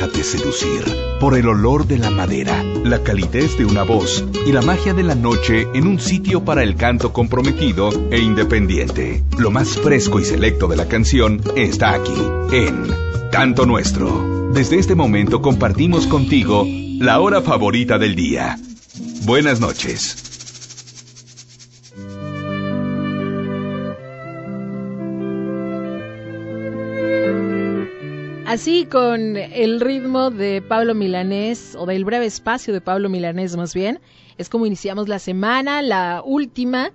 Déjate seducir por el olor de la madera, la calidez de una voz y la magia de la noche en un sitio para el canto comprometido e independiente. Lo más fresco y selecto de la canción está aquí, en Canto Nuestro. Desde este momento compartimos contigo la hora favorita del día. Buenas noches. Así con el ritmo de Pablo Milanés, o del breve espacio de Pablo Milanés más bien, es como iniciamos la semana, la última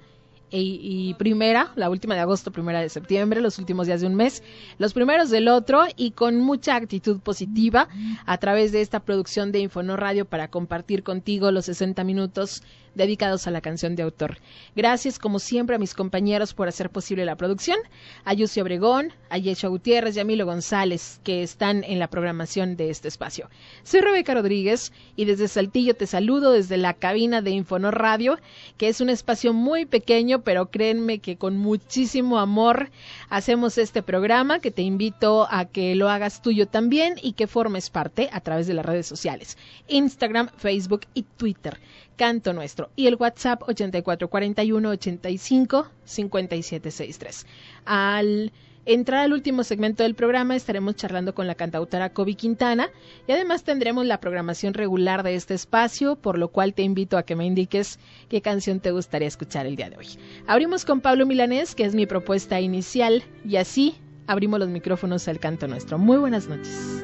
y, primera, la última de agosto, primera de septiembre, los últimos días de un mes, los primeros del otro y con mucha actitud positiva a través de esta producción de Infono Radio para compartir contigo los 60 minutos dedicados a la canción de autor. Gracias, como siempre, a mis compañeros por hacer posible la producción, a Obregón, a Yesha Gutiérrez y a Milo González, que están en la programación de este espacio. Soy Rebeca Rodríguez y desde Saltillo te saludo desde la cabina de Infonor Radio, que es un espacio muy pequeño, pero créenme que con muchísimo amor hacemos este programa, que te invito a que lo hagas tuyo también y que formes parte a través de las redes sociales, Instagram, Facebook y Twitter. Canto Nuestro y el WhatsApp 8441 85 5763. Al entrar al último segmento del programa estaremos charlando con la cantautora Kobe Quintana y además tendremos la programación regular de este espacio, por lo cual te invito a que me indiques qué canción te gustaría escuchar el día de hoy. Abrimos con Pablo Milanés, que es mi propuesta inicial, y así abrimos los micrófonos al canto nuestro. Muy buenas noches.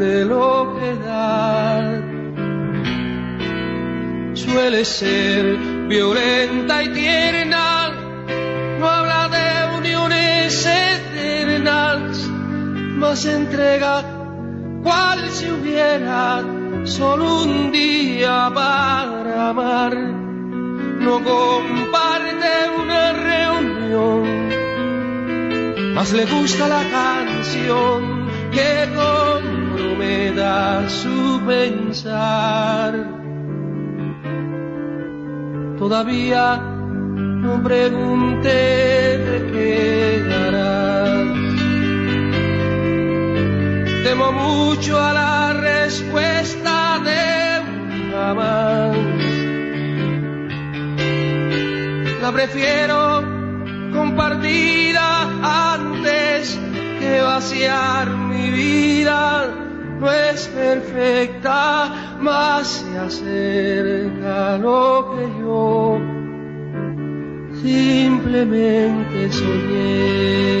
de lo que da. Suele ser violenta y tierna, no habla de uniones eternas, más entrega cual si hubiera solo un día para amar. No comparte una reunión más le gusta la canción que comprometa su pensar. Todavía no pregunté de qué harás. Temo mucho a la respuesta de un jamás. La prefiero compartida antes que vaciar mi vida. No es perfecta, más se acerca lo que yo simplemente soñé.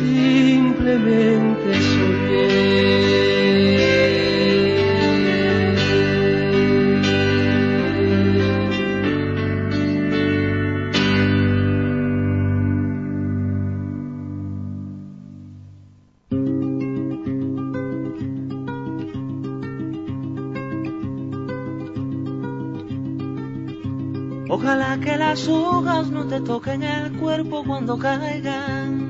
simplemente. Ojalá que las hojas no te toquen el cuerpo cuando caigan,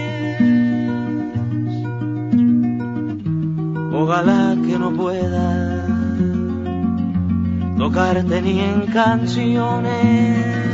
Ojalá que no pueda tocarte ni en canciones.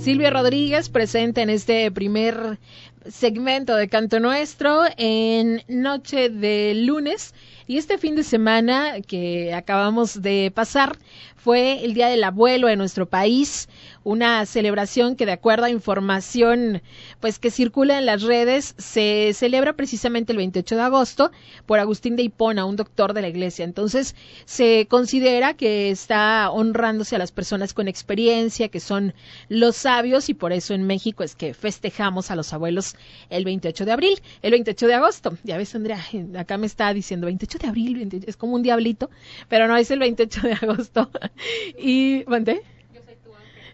Silvia Rodríguez presente en este primer segmento de Canto Nuestro en noche de lunes Y este fin de semana que acabamos de pasar fue el Día del Abuelo en nuestro país, una celebración que de acuerdo a información pues que circula en las redes se celebra precisamente el 28 de agosto por Agustín de Hipona, un doctor de la iglesia. Entonces, se considera que está honrándose a las personas con experiencia, que son los sabios y por eso en México es que festejamos a los abuelos el 28 de abril, el 28 de agosto. Ya ves, Andrea, acá me está diciendo 28 de abril, es como un diablito, pero no es el 28 de agosto. y, ¿mandé?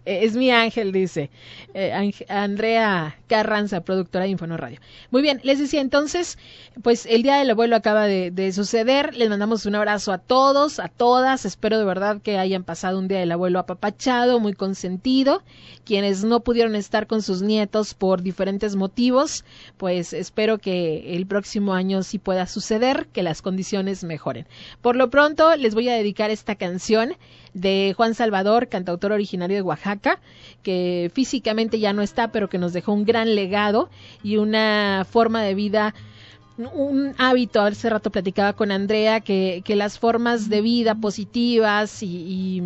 Eh, es mi ángel, dice eh, Andrea Carranza, productora de Infono Radio. Muy bien, les decía entonces, pues el Día del Abuelo acaba de, suceder. Les mandamos un abrazo a todos, a todas. Espero de verdad que hayan pasado un Día del Abuelo apapachado, muy consentido. Quienes no pudieron estar con sus nietos por diferentes motivos, pues espero que el próximo año sí pueda suceder, que las condiciones mejoren. Por lo pronto, les voy a dedicar esta canción de Juan Salvador, cantautor originario de Oaxaca, que físicamente ya no está, pero que nos dejó un gran legado y una forma de vida un hábito, hace rato platicaba con Andrea, que, que las formas de vida positivas y,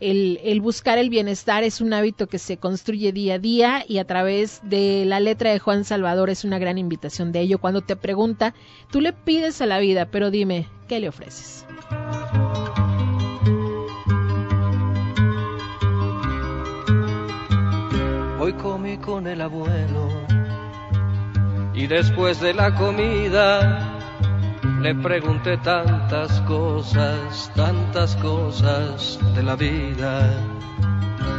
el, el, buscar el bienestar es un hábito que se construye día a día y a través de la letra de Juan Salvador es una gran invitación de ello. Cuando te pregunta, tú le pides a la vida, pero dime, ¿qué le ofreces? Hoy comí con el abuelo y después de la comida le pregunté tantas cosas, tantas cosas de la vida.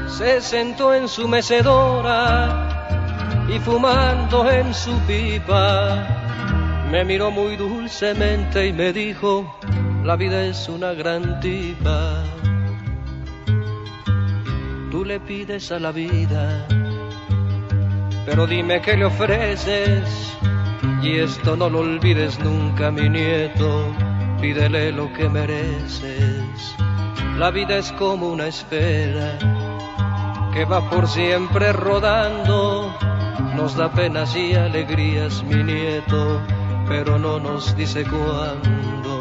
Se sentó en su mecedora y fumando en su pipa me miró muy dulcemente y me dijo, la vida es una gran tipa. Tú le pides a la vida pero dime qué le ofreces. Y esto no lo olvides nunca, mi nieto, pídele lo que mereces. La vida es como una esfera que va por siempre rodando, nos da penas y alegrías, mi nieto, pero no nos dice cuándo.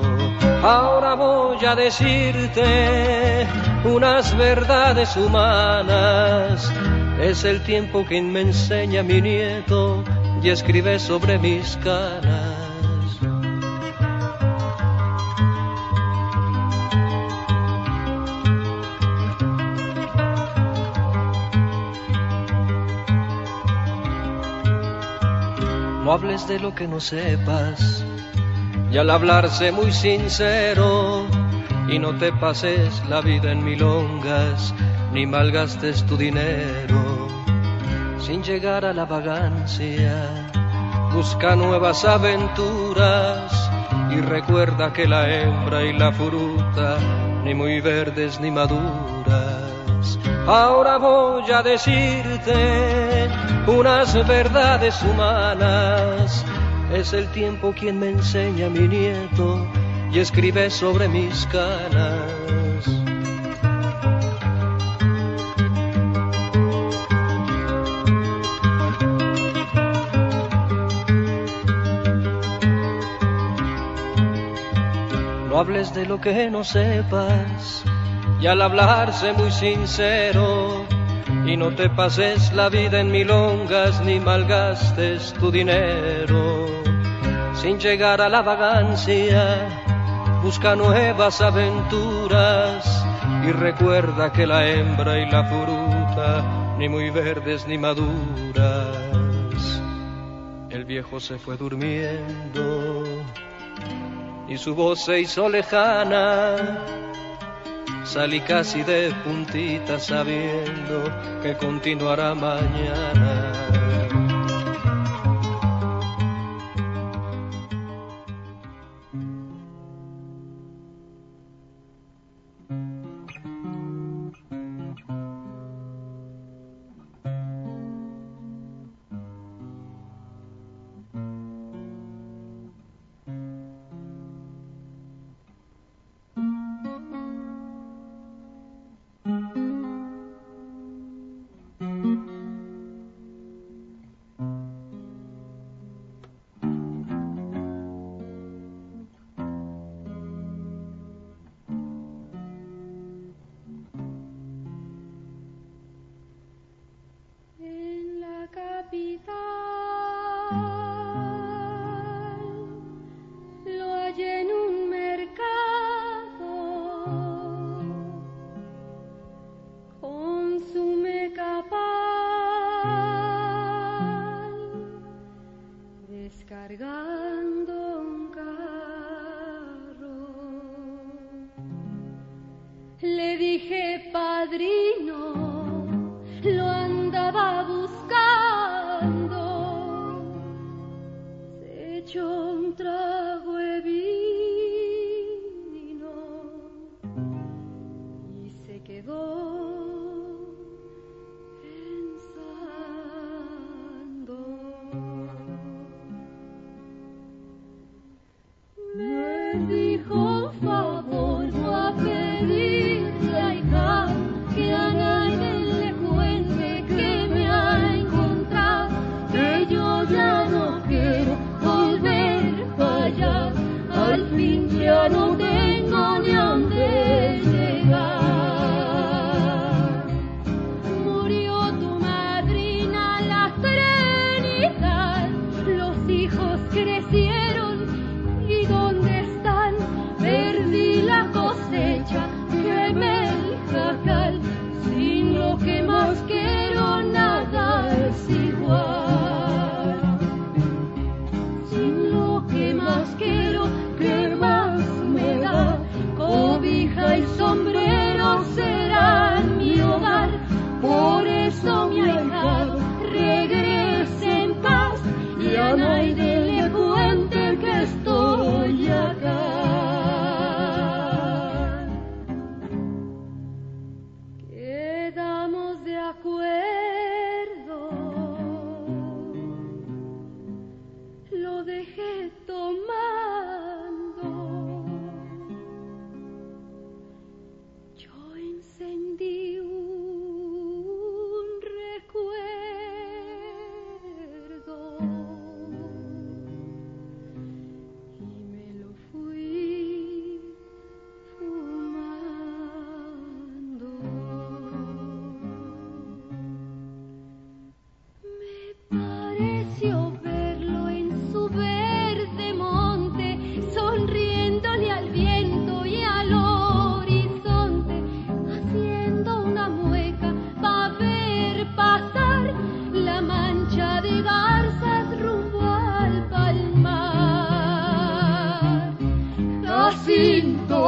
Ahora voy a decirte unas verdades humanas es el tiempo que me enseña mi nieto y escribe sobre mis caras. No hables de lo que no sepas y al hablarse muy sincero y no te pases la vida en milongas ni malgastes tu dinero sin llegar a la vagancia. Busca nuevas aventuras y recuerda que la hembra y la fruta ni muy verdes ni maduras. Ahora voy a decirte unas verdades humanas. Es el tiempo quien me enseña mi nieto y escribe sobre mis canas. Hables de lo que no sepas y al hablarse muy sincero y no te pases la vida en milongas ni malgastes tu dinero sin llegar a la vagancia busca nuevas aventuras y recuerda que la hembra y la fruta ni muy verdes ni maduras el viejo se fue durmiendo y su voz se hizo lejana. Salí casi de puntita sabiendo que continuará mañana.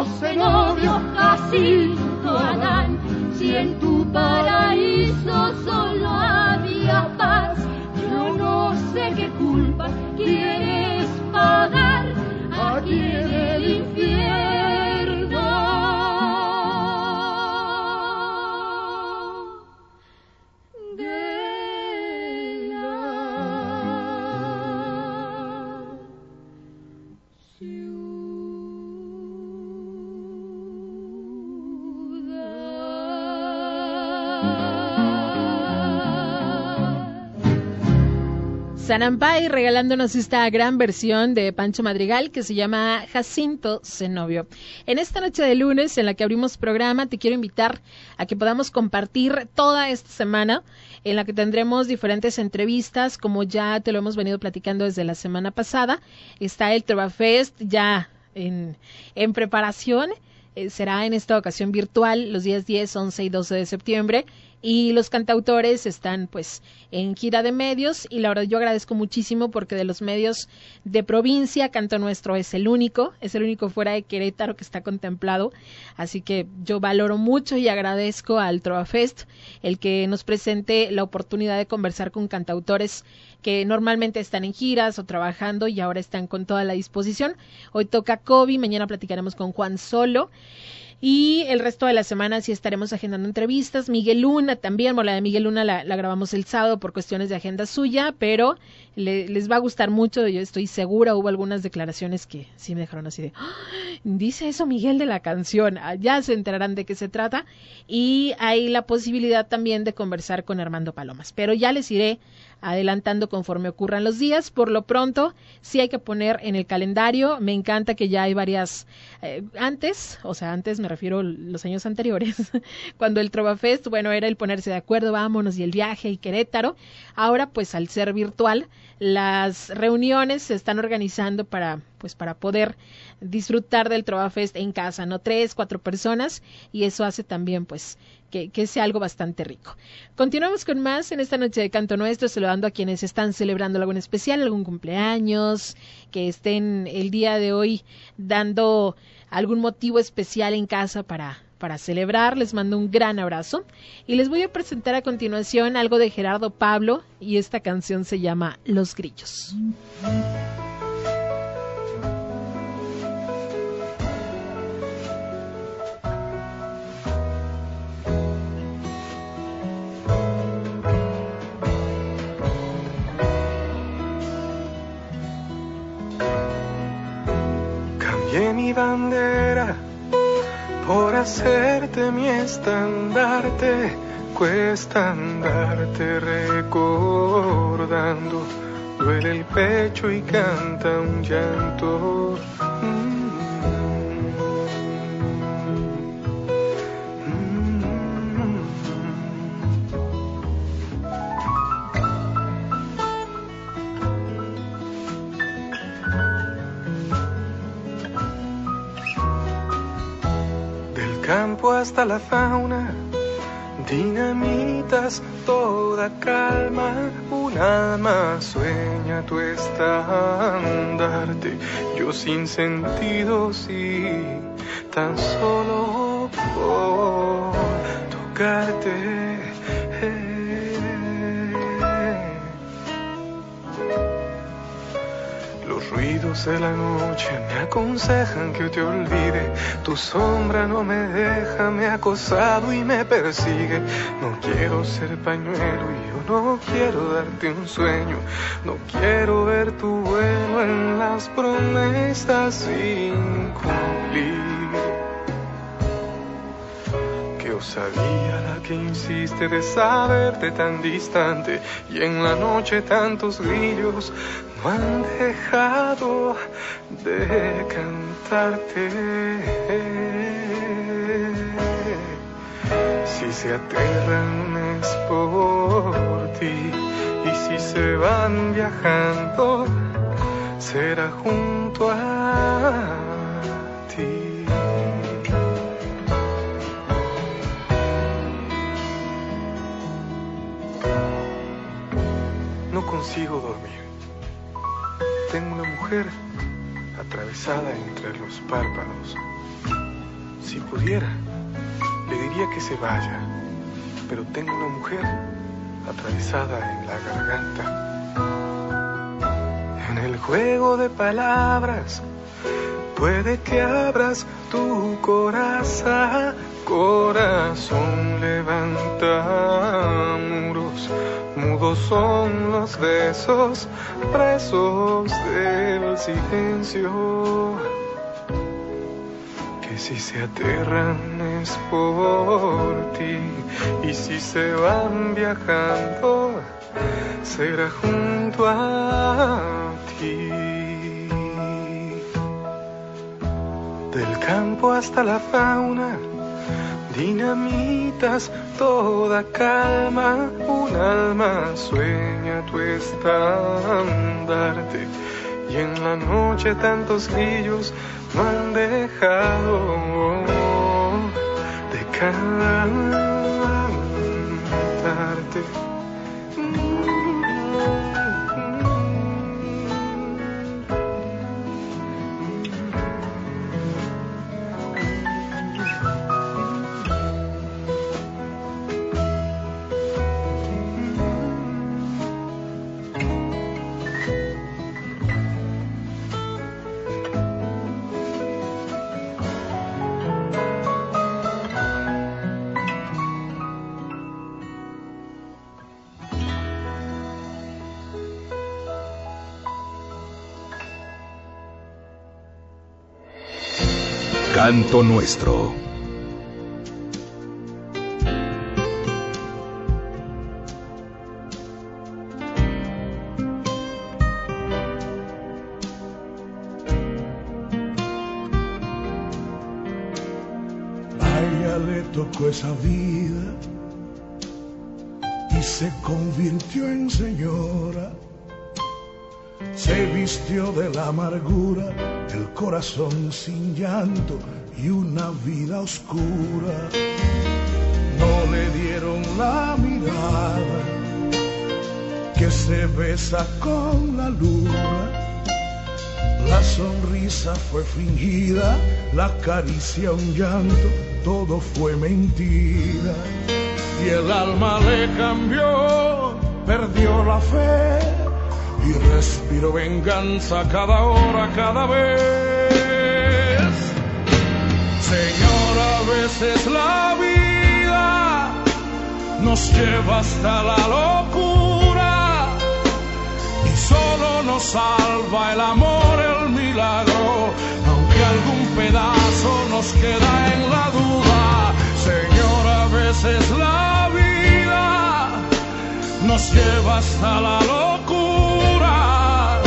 Jacinto Zenobio, Jacinto Adán, si en tu paraíso Sanampay regalándonos esta gran versión de Pancho Madrigal que se llama Jacinto Zenobio. En esta noche de lunes en la que abrimos programa te quiero invitar a que podamos compartir toda esta semana en la que tendremos diferentes entrevistas como ya te lo hemos venido platicando desde la semana pasada. Está el Trova Fest ya en, en preparación. Eh, será en esta ocasión virtual los días 10, 11 y 12 de septiembre y los cantautores están pues en gira de medios y la verdad yo agradezco muchísimo porque de los medios de provincia Canto Nuestro es el único, es el único fuera de Querétaro que está contemplado, así que yo valoro mucho y agradezco al Trova Fest el que nos presente la oportunidad de conversar con cantautores que normalmente están en giras o trabajando y ahora están con toda la disposición. Hoy toca Kobe, mañana platicaremos con Juan Solo. Y el resto de la semana sí estaremos agendando entrevistas. Miguel Luna también, bueno, la de Miguel Luna la, grabamos el sábado por cuestiones de agenda suya, pero le, les va a gustar mucho, yo estoy segura. Hubo algunas declaraciones que sí me dejaron así de, ¡Ah! dice eso Miguel de la canción, Ah, ya se enterarán de qué se trata. Y hay la posibilidad también de conversar con Armando Palomas, pero ya les iré adelantando conforme ocurran los días. Por lo pronto, sí hay que poner en el calendario. Me encanta que ya hay varias eh, antes, o sea, antes me refiero los años anteriores, cuando el Trova Fest, bueno, era el ponerse de acuerdo, vámonos y el viaje y Querétaro. Ahora, pues al ser virtual, las reuniones se están organizando para pues para poder disfrutar del Trova Fest en casa, no tres, cuatro personas y eso hace también pues que, que, sea algo bastante rico. Continuamos con más en esta noche de Canto Nuestro, saludando a quienes están celebrando algo especial, algún cumpleaños, que estén el día de hoy dando algún motivo especial en casa para para celebrar. Les mando un gran abrazo y les voy a presentar a continuación algo de Gerardo Pablo y esta canción se llama Los Grillos. Cambié mi bandera por hacerte mi estandarte, cuesta andarte recordando, duele el pecho y canta un llanto. Campo hasta la fauna, dinamitas toda calma, un alma sueña tu estandarte, yo sin sentido sí, tan solo por tocarte. Ruidos de la noche me aconsejan que te olvide. Tu sombra no me deja, me ha acosado y me persigue. No quiero ser pañuelo y yo no quiero darte un sueño. No quiero ver tu vuelo en las promesas sin cumplir. Qué osadía la que insiste de saberte tan distante y en la noche tantos grillos no han dejado de cantarte. Si se aterran es por ti y si se van viajando será junto a ti. No consigo dormir. Tengo una mujer atravesada entre los párpados. Si pudiera, le diría que se vaya, pero tengo una mujer atravesada en la garganta. En el juego de palabras, puede que abras tu corazón, corazón levanta muros, mudos son los besos, presos del silencio. Que si se aterran es por ti, y si se van viajando, será junto a ti. Del campo hasta la fauna, dinamitas toda calma, un alma sueña tu estandarte. Y en la noche tantos grillos no han dejado de cantarte. Canto Nuestro. Tocó esa vida y se convirtió en señora. Se vistió de la amargura, el corazón sin llanto y una vida oscura. No le dieron la mirada que se besa con la luna. La sonrisa fue fingida, la caricia, un llanto, todo fue mentira. Y el alma le cambió, perdió la fe y respiró venganza cada hora, cada vez. Señor, a veces la vida nos lleva hasta la locura y solo nos salva el amor, el milagro, aunque algún pedazo nos queda en la duda. Señor, a veces la vida nos lleva hasta la locura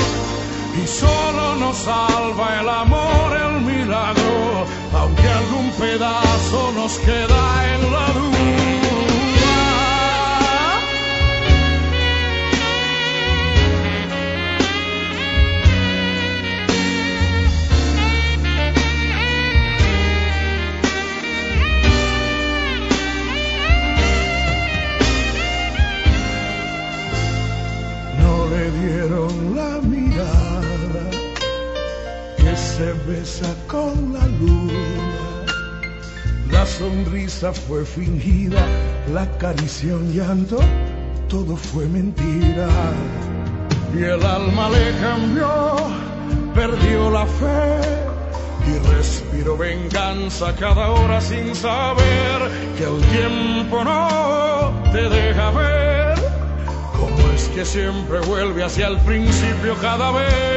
y solo nos salva el amor, el milagro, aunque algún pedazo nos queda en la duda. Con la luna. La sonrisa fue fingida, la caricia un llanto, todo fue mentira. Y el alma le cambió, perdió la fe y respiró venganza cada hora sin saber que el tiempo no te deja ver cómo es que siempre vuelve hacia el principio cada vez.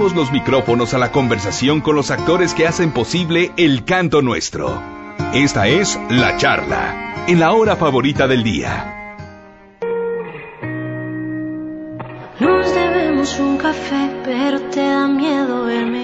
Los micrófonos a la conversación con los actores que hacen posible el canto nuestro. Esta es La Charla, en la hora favorita del día. Nos debemos un café, pero te da miedo verme.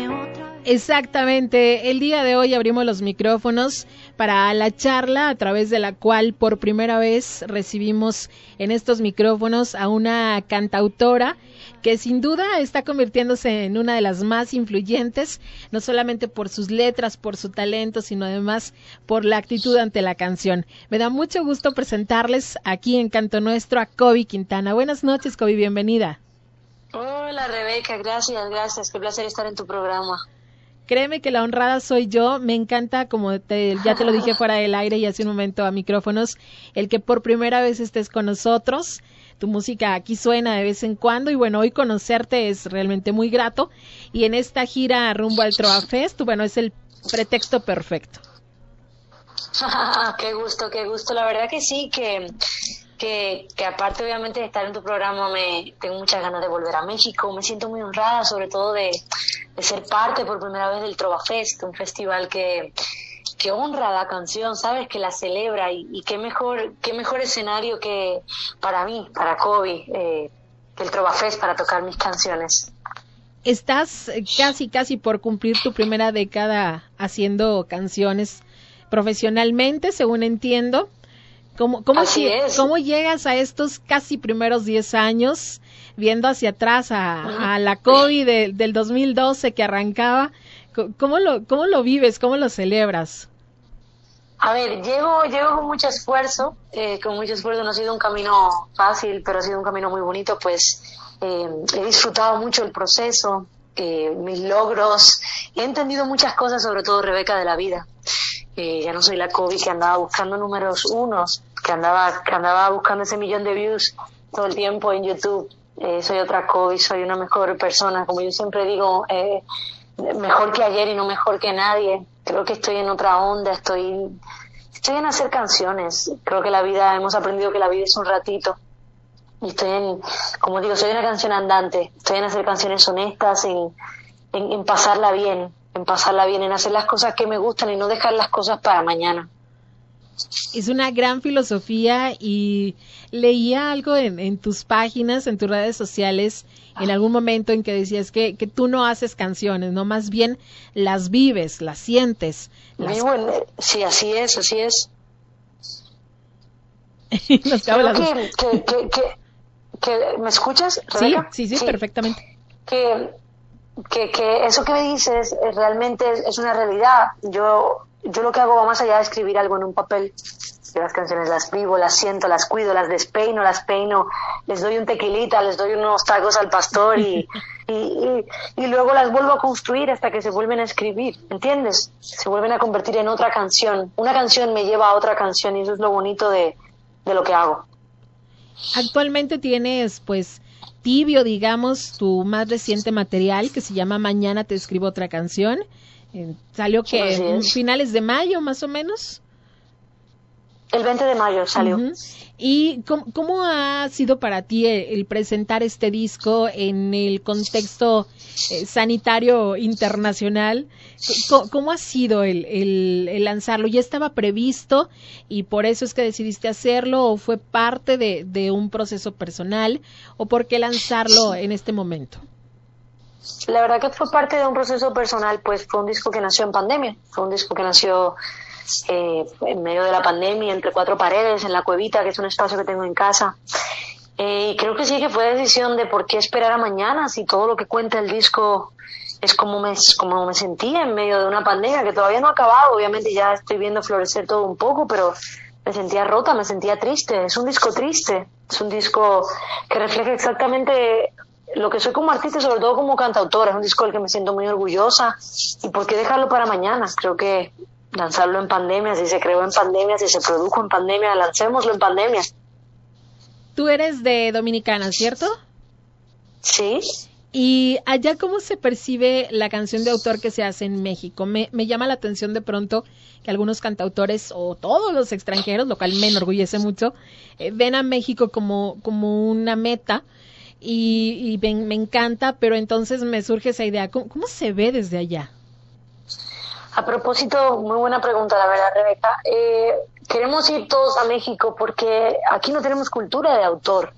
Exactamente, el día de hoy abrimos los micrófonos para la charla a través de la cual por primera vez recibimos en estos micrófonos a una cantautora que sin duda está convirtiéndose en una de las más influyentes, no solamente por sus letras, por su talento, sino además por la actitud ante la canción. Me da mucho gusto presentarles aquí en Canto Nuestro a Kobe Quintana. Buenas noches, Kobe, bienvenida. Hola Rebeca, gracias, gracias, qué placer estar en tu programa. Créeme que la honrada soy yo. Me encanta, como te, ya te lo dije fuera del aire y hace un momento a micrófonos, el que por primera vez estés con nosotros. Tu música aquí suena de vez en cuando y bueno, hoy conocerte es realmente muy grato. Y en esta gira rumbo al Trova Fest, bueno, es el pretexto perfecto. qué gusto, qué gusto. La verdad que sí, que, que, que aparte obviamente de estar en tu programa, me tengo muchas ganas de volver a México. Me siento muy honrada, sobre todo de, ser parte por primera vez del Trova Fest, un festival que, que honra la canción, sabes, que la celebra y, qué mejor, qué mejor escenario que para mí, para Kobe, eh, que el Trova Fest para tocar mis canciones. Estás eh, casi, casi por cumplir tu primera década haciendo canciones profesionalmente, según entiendo. ¿Cómo, cómo, es. llegas a estos casi primeros 10 años viendo hacia atrás a, a la COVID de- del 2012 que arrancaba? ¿Cómo lo, ¿Cómo lo vives? ¿Cómo lo celebras? A ver, llego, llego con mucho esfuerzo, eh, con mucho esfuerzo, no ha sido un camino fácil, pero ha sido un camino muy bonito, pues eh, he disfrutado mucho el proceso, eh, mis logros, he entendido muchas cosas, sobre todo Rebeca, de la vida. Ya no soy la Kobe que andaba buscando números unos, que andaba, que andaba buscando ese millón de views todo el tiempo en YouTube. Eh, soy otra Kobe, soy una mejor persona, como yo siempre digo, eh, mejor que ayer y no mejor que nadie. Creo que estoy en otra onda, estoy, estoy en hacer canciones. Creo que la vida, hemos aprendido que la vida es un ratito. Y estoy en, como digo, soy una canción andante. Estoy en hacer canciones honestas, en, en pasarla bien, en pasarla bien, en hacer las cosas que me gustan y no dejar las cosas para mañana. Es una gran filosofía y leía algo en, en, tus páginas, en tus redes sociales, en algún momento en que decías que, que tú no haces canciones, no más bien las vives, las sientes. Las... Vivo en, sí, así es, así es. Nos Creo que, que, que, que, que- ¿Me escuchas, Rebeca? Sí, sí, sí, perfectamente. que, que, que eso que me dices eh, realmente es, es una realidad. Yo, yo lo que hago va más allá de escribir algo en un papel. Yo las canciones las vivo, las siento, las cuido, las despeino, las peino, les doy un tequilita, les doy unos tacos al pastor y, y, y, y luego las vuelvo a construir hasta que se vuelven a escribir, ¿entiendes? Se vuelven a convertir en otra canción. Una canción me lleva a otra canción y eso es lo bonito de, de lo que hago. Actualmente tienes, pues, tibio, digamos, tu más reciente material que se llama Mañana te escribo otra canción. Eh, salió que en finales de mayo, más o menos. El 20 de mayo salió. Ujú. ¿Y cómo, cómo ha sido para ti el, el presentar este disco en el contexto eh, sanitario internacional? ¿Cómo, cómo ha sido el, el- el lanzarlo? ¿Ya estaba previsto y por eso es que decidiste hacerlo o fue parte de, de un proceso personal o por qué lanzarlo en este momento? La verdad que fue parte de un proceso personal, pues fue un disco que nació en pandemia, fue un disco que nació eh, en medio de la pandemia, entre cuatro paredes, en la cuevita, que es un espacio que tengo en casa. Eh, y creo que sí que fue decisión de por qué esperar a mañana si todo lo que cuenta el disco es como me, como me sentía en medio de una pandemia que todavía no ha acabado, obviamente ya estoy viendo florecer todo un poco, pero me sentía rota, me sentía triste, es un disco triste, es un disco que refleja exactamente lo que soy como artista sobre todo como cantautora, es un disco del que me siento muy orgullosa. Y por qué dejarlo para mañana, creo que lanzarlo en pandemia, si se creó en pandemia, si se produjo en pandemia, lancémoslo en pandemia, Tú eres de Dominicana, ¿cierto? ¿sí? ¿Y allá cómo se percibe la canción de autor que se hace en México? Me, me llama la atención de pronto que algunos cantautores o todos los extranjeros, lo cual me enorgullece mucho, eh, ven a México como, como una meta y, y ven- me encanta, pero entonces me surge esa idea, ¿cómo, cómo se ve desde allá? A propósito, muy buena pregunta, la verdad, Rebeca. Eh, queremos ir todos a México porque aquí no tenemos cultura de autor.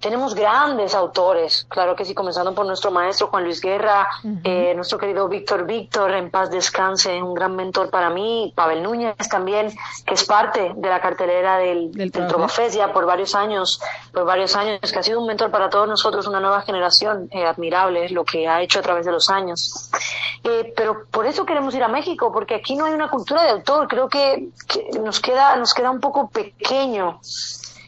Tenemos grandes autores, claro que sí, comenzando por nuestro maestro Juan Luis Guerra, eh, nuestro querido Víctor Víctor, en paz descanse, un gran mentor para mí, Pavel Núñez también, que es parte de la cartelera del, Del del, ya por varios años, por varios años, que ha sido un mentor para todos nosotros, una nueva generación, eh, admirable lo que ha hecho a través de los años. Eh, pero por eso queremos ir a México, porque aquí no hay una cultura de autor. Creo que, que nos queda nos queda un poco pequeño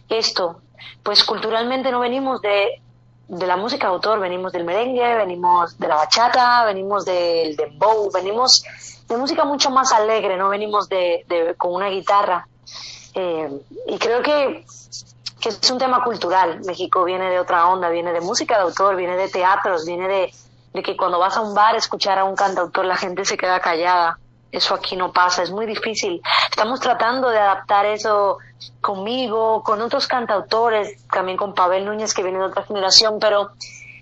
esto. Pues culturalmente no venimos de, de la música de autor, venimos del merengue, venimos de la bachata, venimos del dembow, venimos de música mucho más alegre, no venimos de, de con una guitarra. Eh, y creo que que es un tema cultural. México viene de otra onda, viene de música de autor, viene de teatros, viene de, de que cuando vas a un bar a escuchar a un cantautor la gente se queda callada. Eso aquí no pasa, es muy difícil. Estamos tratando de adaptar eso conmigo, con otros cantautores, también con Pavel Núñez que viene de otra generación, pero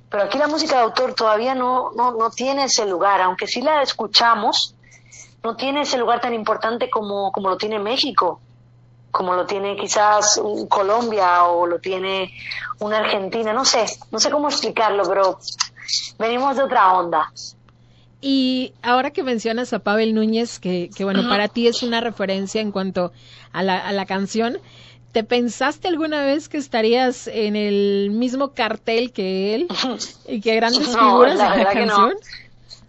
pero aquí la música de autor todavía no, no, no tiene ese lugar, aunque sí la escuchamos, no tiene ese lugar tan importante como, como lo tiene México como lo tiene quizás Colombia o lo tiene una Argentina, no sé, no sé cómo explicarlo, pero venimos de otra onda. Y ahora que mencionas a Pavel Núñez, que, que bueno, para ti es una referencia en cuanto a la, a la canción, ¿te pensaste alguna vez que estarías en el mismo cartel que él y que grandes No, figuras la de la verdad que no. canción?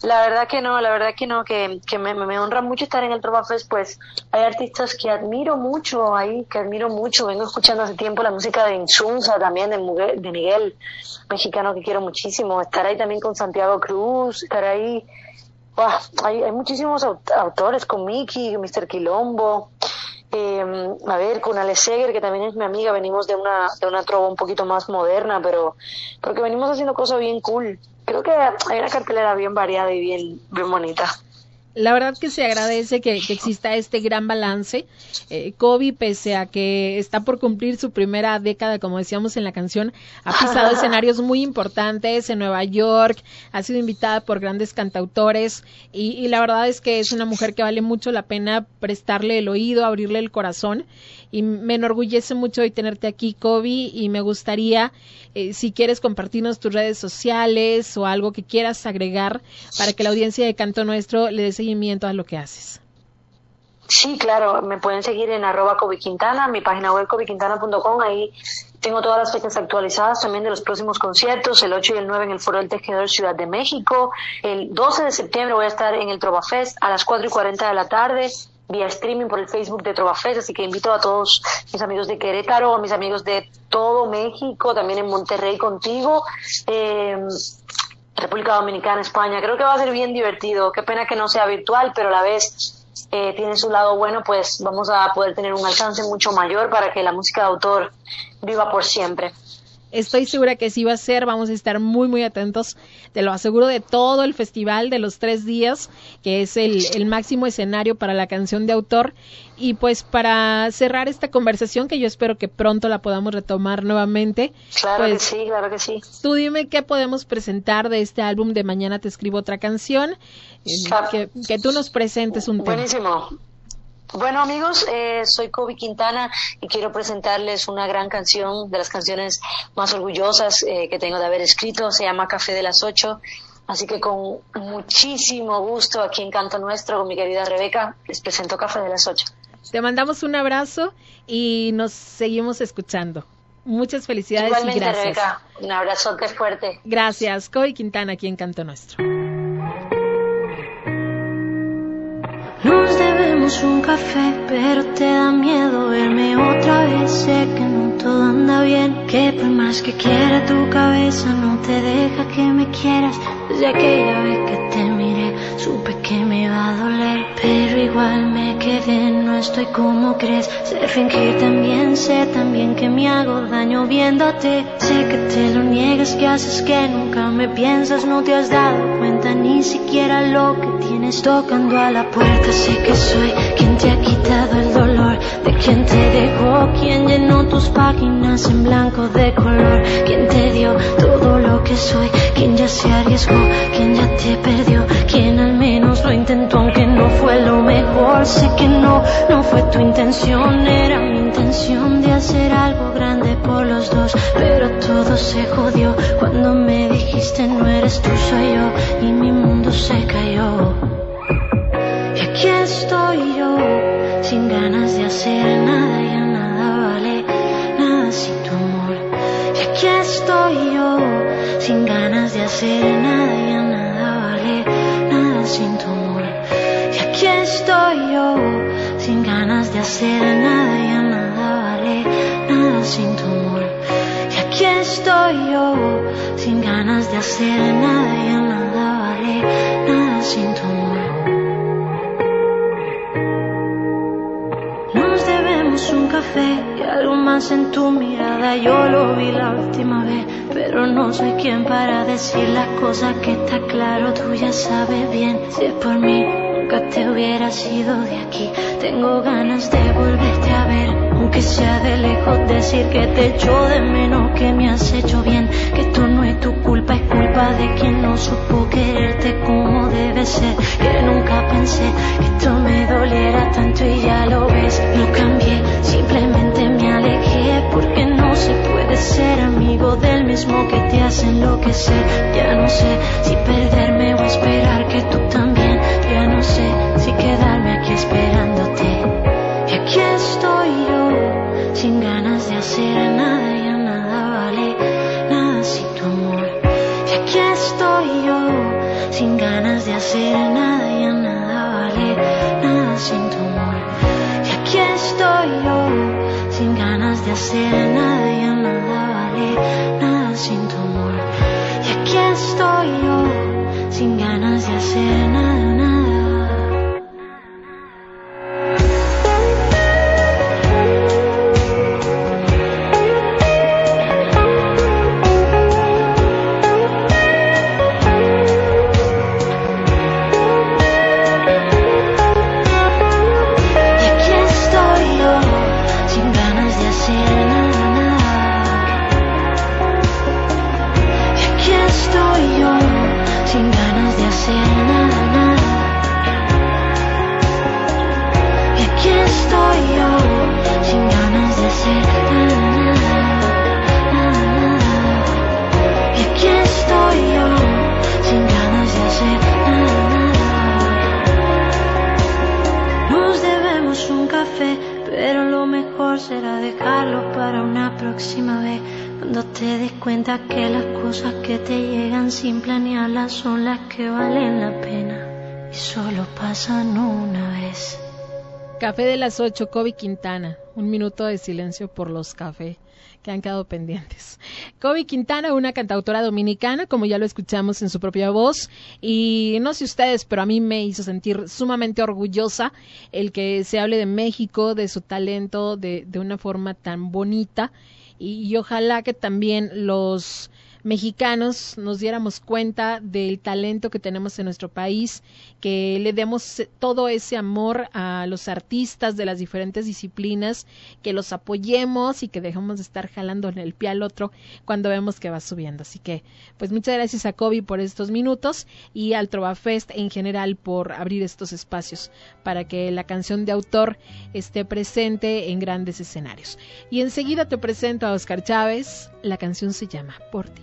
La verdad que no, la verdad que no, que, que me, me honra mucho estar en el Trova Fest, pues hay artistas que admiro mucho ahí, que admiro mucho, vengo escuchando hace tiempo la música de Insunza también, de, de Miguel, mexicano que quiero muchísimo, estar ahí también con Santiago Cruz, estar ahí, ¡buah! hay, hay muchísimos aut- autores, con Miki, Mr. Quilombo, eh, a ver, con Ale Seger, que también es mi amiga, venimos de una, de una trova un poquito más moderna, pero porque venimos haciendo cosas bien cool. Creo que hay una cartelera bien variada y bien, bien bonita. La verdad que se agradece que, que exista este gran balance. Eh, Kobe, pese a que está por cumplir su primera década, como decíamos en la canción, ha pisado escenarios muy importantes en Nueva York, ha sido invitada por grandes cantautores y, y la verdad es que es una mujer que vale mucho la pena prestarle el oído, abrirle el corazón y me enorgullece mucho hoy tenerte aquí, Kobe, y me gustaría, eh, si quieres compartirnos tus redes sociales o algo que quieras agregar para que la audiencia de Canto Nuestro le dé seguimiento a lo que haces. Sí, claro, me pueden seguir en arroba Kobe Quintana, mi página web cobequintana.com, ahí tengo todas las fechas actualizadas también de los próximos conciertos, el 8 y el 9 en el Foro del Tejedor Ciudad de México, el 12 de septiembre voy a estar en el Trova Fest a las 4 y 40 de la tarde, vía streaming por el Facebook de Trova Fest, así que invito a todos mis amigos de Querétaro, a mis amigos de todo México, también en Monterrey contigo, eh, República Dominicana, España. Creo que va a ser bien divertido. Qué pena que no sea virtual, pero a la vez eh, tiene su lado bueno, pues vamos a poder tener un alcance mucho mayor para que la música de autor viva por siempre. Estoy segura que sí va a ser, vamos a estar muy, muy atentos, te lo aseguro, de todo el festival de los tres días, que es el, el máximo escenario para la canción de autor. Y pues para cerrar esta conversación, que yo espero que pronto la podamos retomar nuevamente. Claro pues, que sí, claro que sí. Tú dime qué podemos presentar de este álbum de Mañana te escribo otra canción, eh, Claro. que, que tú nos presentes un tema. Buenísimo. Bueno amigos, eh, soy Kobe Quintana y quiero presentarles una gran canción de las canciones más orgullosas eh, que tengo de haber escrito. Se llama Café de las Ocho. Así que con muchísimo gusto aquí en Canto Nuestro con mi querida Rebeca les presento Café de las Ocho. Te mandamos un abrazo y nos seguimos escuchando. Muchas felicidades Igualmente y gracias. Rebeca, un abrazote fuerte. Gracias, Coy Quintana aquí en Canto Nuestro. Un café, pero te da miedo verme otra vez. Sé que no todo anda bien, que por más que quiera tu cabeza no te deja que me quieras. Desde aquella vez que te miré, supe me iba a doler, pero igual me quedé. No estoy como crees, sé fingir también, sé también que me hago daño viéndote. Sé que te lo niegas, que haces que nunca me piensas, no te has dado cuenta ni siquiera lo que tienes tocando a la puerta. Sé que soy quien te ha quitado el dolor, de quien te dejó, quien llenó tus páginas en blanco de color, quien te dio todo lo que soy, quien ya se arriesgó, quien ya te perdió, quien al menos lo intentó aunque no fue lo mejor. Sé que no, no fue tu intención, era mi intención de hacer algo grande por los dos, pero todo se jodió cuando me dijiste no eres tú soy yo y mi mundo se cayó. Y aquí estoy yo, sin ganas de hacer nada, ya nada vale, nada. Y aquí estoy yo, sin ganas de hacer nada, ya nada vale, nada sin tu amor. Y aquí estoy yo, sin ganas de hacer nada, ya nada vale, nada sin tu amor. Y aquí estoy yo, sin ganas de hacer nada, más en tu mirada. Yo lo vi la última vez, pero no soy quien para decir las cosas que está claro. Tú ya sabes bien, si es por mí, nunca te hubieras ido de aquí. Tengo ganas de volverte a ver, aunque sea de lejos decir que te echo de menos, que me has hecho bien, que esto no es tu culpa, es culpa de quien no supo quererte como debe ser, que nunca pensé que esto me doliera tanto y ya lo ves, no cambié, simplemente porque no se puede ser amigo del mismo que te hace enloquecer, ya no sé si perderme o esperar que tú también, ya no sé si quedarme aquí esperándote. Y aquí estoy yo, sin ganas de hacer nada, ya nada vale, nada sin tu amor. Y aquí estoy yo, sin ganas de hacer nada, ya nada vale, nada sin tu amor. Y aquí estoy yo, hacer nada, ya nada vale, nada sin tu amor. Y aquí estoy yo, sin ganas de hacer nada. Café de las 8, Kobe Quintana. Un minuto de silencio por los café que han quedado pendientes. Kobe Quintana, una cantautora dominicana, como ya lo escuchamos en su propia voz, y no sé ustedes, pero a mí me hizo sentir sumamente orgullosa el que se hable de México, de su talento, de, de una forma tan bonita, y ojalá que también los mexicanos nos diéramos cuenta del talento que tenemos en nuestro país, que le demos todo ese amor a los artistas de las diferentes disciplinas, que los apoyemos y que dejemos de estar jalando en el pie al otro cuando vemos que va subiendo. Así que, pues muchas gracias a Kobe por estos minutos y al Trovafest en general por abrir estos espacios para que la canción de autor esté presente en grandes escenarios. Y enseguida te presento a Oscar Chávez, la canción se llama Por ti.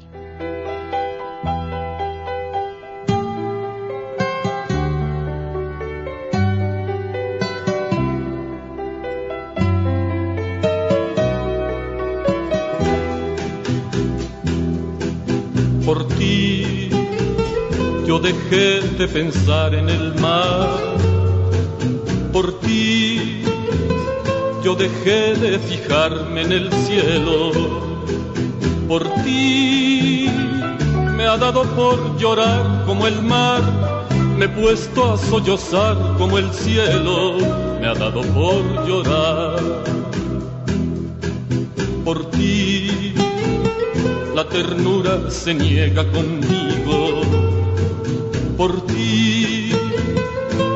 por ti. Yo dejé de pensar en el mar. Por ti. Yo dejé de fijarme en el cielo. Por ti. Me ha dado por llorar como el mar. Me he puesto a sollozar como el cielo. Me ha dado por llorar. Por ti la ternura se niega conmigo. Por ti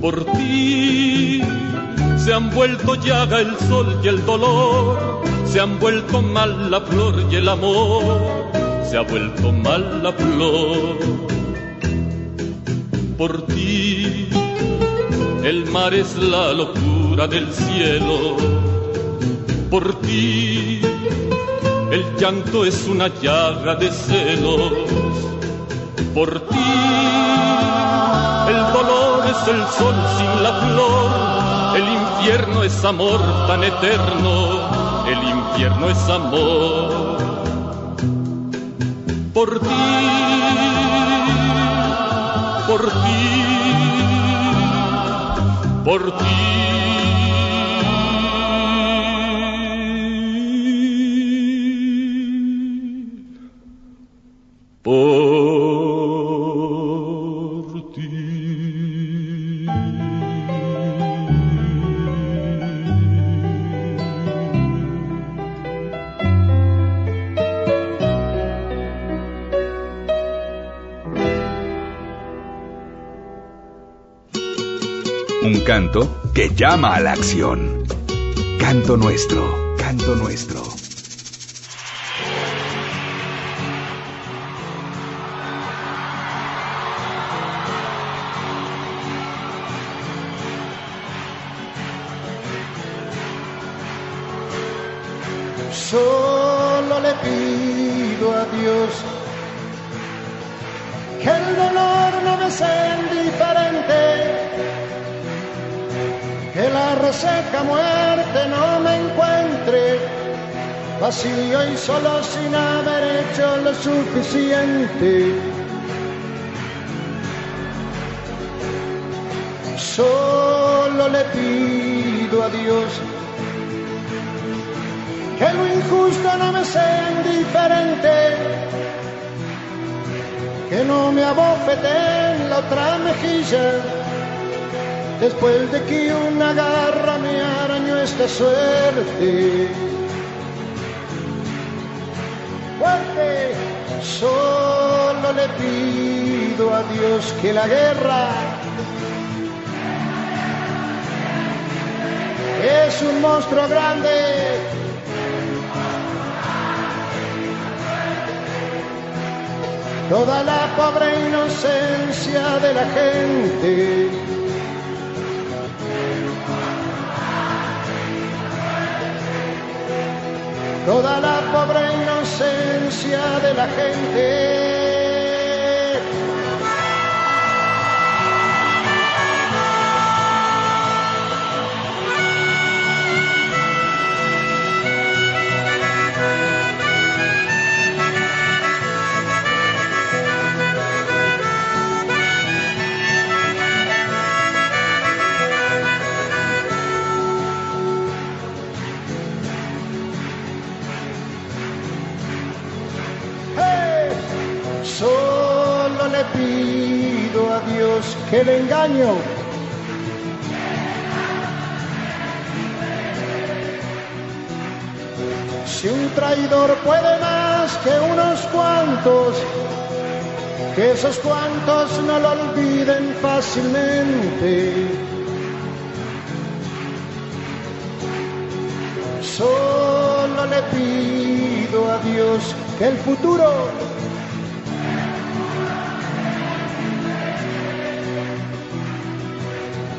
Por ti se han vuelto llaga el sol y el dolor. Se han vuelto mal la flor y el amor. Se ha vuelto mal la flor. Por ti el mar es la locura del cielo. Por ti el llanto es una llaga de celos. Por ti, es el sol sin la flor. El infierno es amor tan eterno. El infierno es amor. Por ti, por ti, por ti. Llama a la acción. Canto nuestro, canto nuestro. Suficiente. Solo le pido a Dios que lo injusto no me sea indiferente, que no me abofete en la otra mejilla, después de que una garra me arañó esta suerte. Fuerte, Solo le pido a Dios que la guerra es un monstruo grande. Toda la pobre inocencia de la gente Toda la pobre inocencia de la gente. Pido a Dios que le engaño. Si un traidor puede más que unos cuantos, que esos cuantos no lo olviden fácilmente. Solo le pido a Dios que el futuro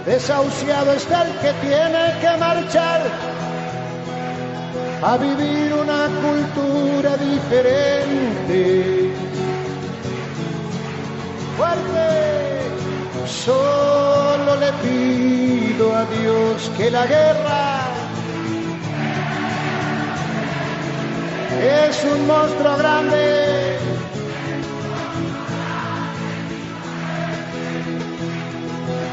desahuciado está el que tiene que marchar a vivir una cultura diferente. Fuerte, solo le pido a Dios que la guerra es un monstruo grande.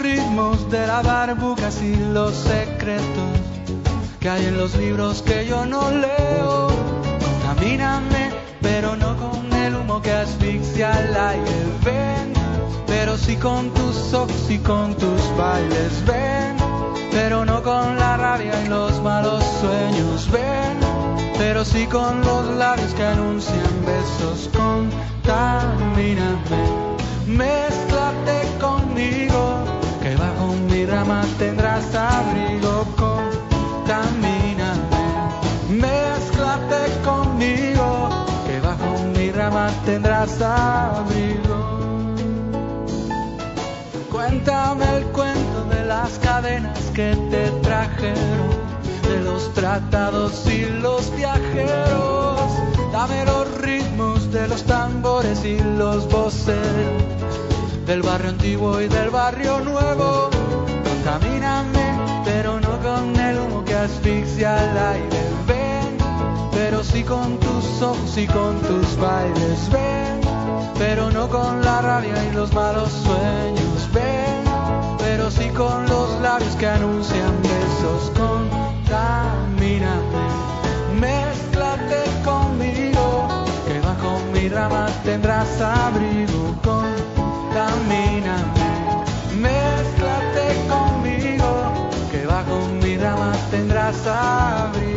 Ritmos de la barbucas y los secretos que hay en los libros que yo no leo. Contamíname, pero no con el humo que asfixia al aire. Ven, pero sí con tus ojos y con tus bailes. Ven, pero no con la rabia y los malos sueños. Ven, pero sí con los labios que anuncian besos. Contamíname, mézclate conmigo, mi rama tendrás abrigo. Contamíname, mézclate conmigo, que bajo mi rama tendrás abrigo. Cuéntame el cuento de las cadenas que te trajeron, de los tratados y los viajeros. Dame los ritmos de los tambores y los voceros, del barrio antiguo y del barrio nuevo. Contamíname, pero no con el humo que asfixia al aire. Ven, pero sí con tus ojos y con tus bailes. Ven, pero no con la rabia y los malos sueños. Ven, pero sí con los labios que anuncian besos. Contamíname, mézclate conmigo, que bajo mi rama tendrás abrigo. Contamíname, tendrás abrigo. al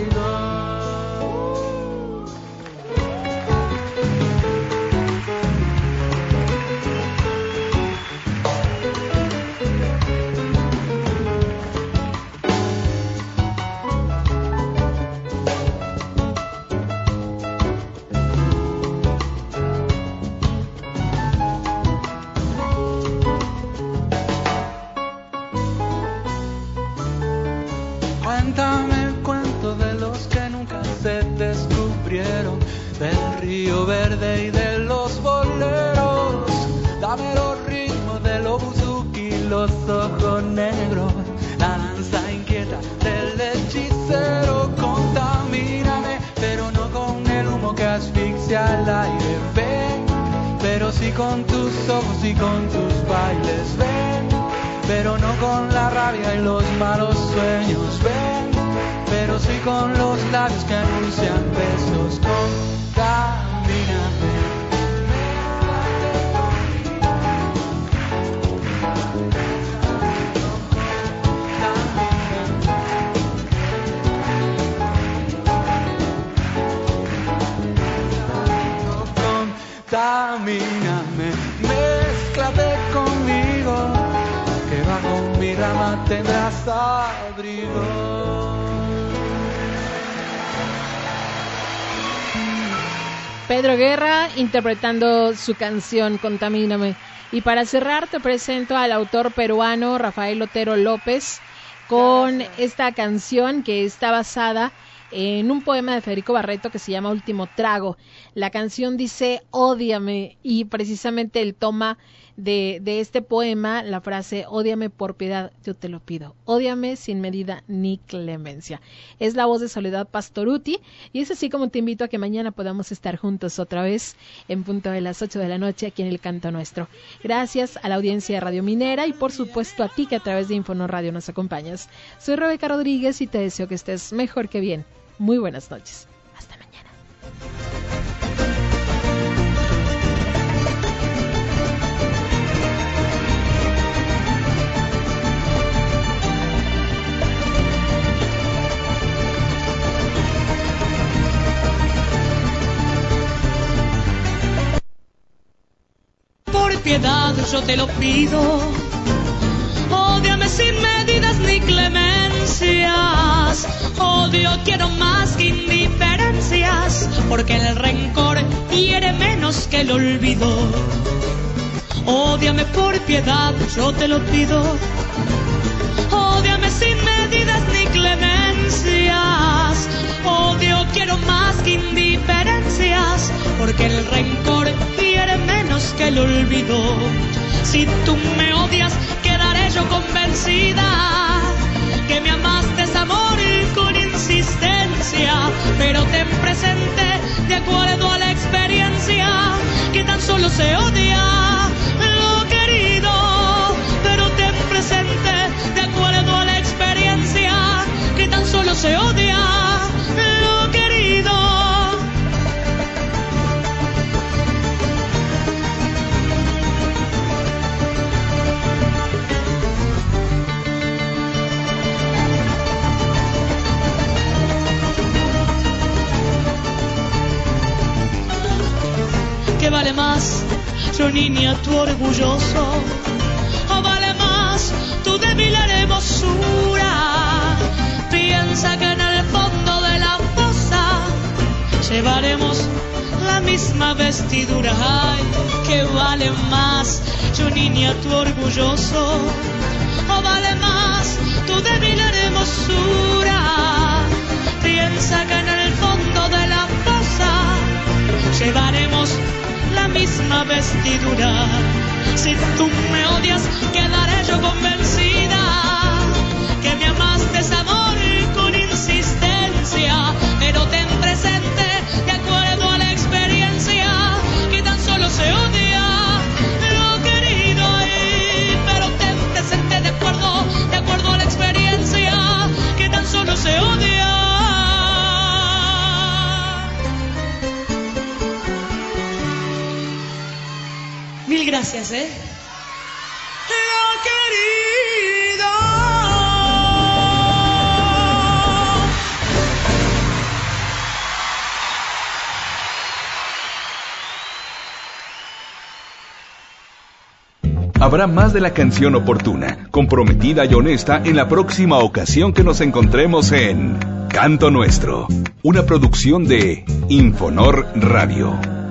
interpretando su canción Contamíname. Y para cerrar te presento al autor peruano Rafael Otero López con esta canción que está basada en un poema de Federico Barreto que se llama Último Trago. La canción dice Ódiame y precisamente él toma de, este poema la frase Ódiame por piedad, yo te lo pido. Ódiame sin medida ni clemencia. Es la voz de Soledad Pastoruti y es así como te invito a que mañana podamos estar juntos otra vez en punto de las 8 de la noche aquí en el Canto Nuestro. Gracias a la audiencia de Radio Minera y por supuesto a ti que a través de Infonor Radio nos acompañas. Soy Rebeca Rodríguez y te deseo que estés mejor que bien. Muy buenas noches. Hasta mañana. Piedad yo te lo pido. Ódiame sin medidas ni clemencias. Odio quiero más que indiferencias. Porque el rencor hiere menos que el olvido. Ódiame por piedad, yo te lo pido. Ódiame sin medidas ni clemencias. Odio quiero más que indiferencias. Porque el rencor hiere menos que el olvido. Si tú me odias, quedaré yo convencida que me amaste amor con insistencia, pero ten presente, de acuerdo a la experiencia, que tan solo se odia yo niña, tu orgulloso? ¿O vale más tu débil hermosura? Piensa que en el fondo de la fosa llevaremos la misma vestidura. Ay, ¿qué vale más, yo niña, tu orgulloso? ¿O vale más tu débil hermosura? Piensa que en el fondo de la fosa llevaremos misma vestidura. Si tú me odias, quedaré yo convencida gracias, ¿eh? Lo querido. Habrá más de la canción oportuna, comprometida y honesta en la próxima ocasión que nos encontremos en Canto Nuestro, una producción de Infonor Radio.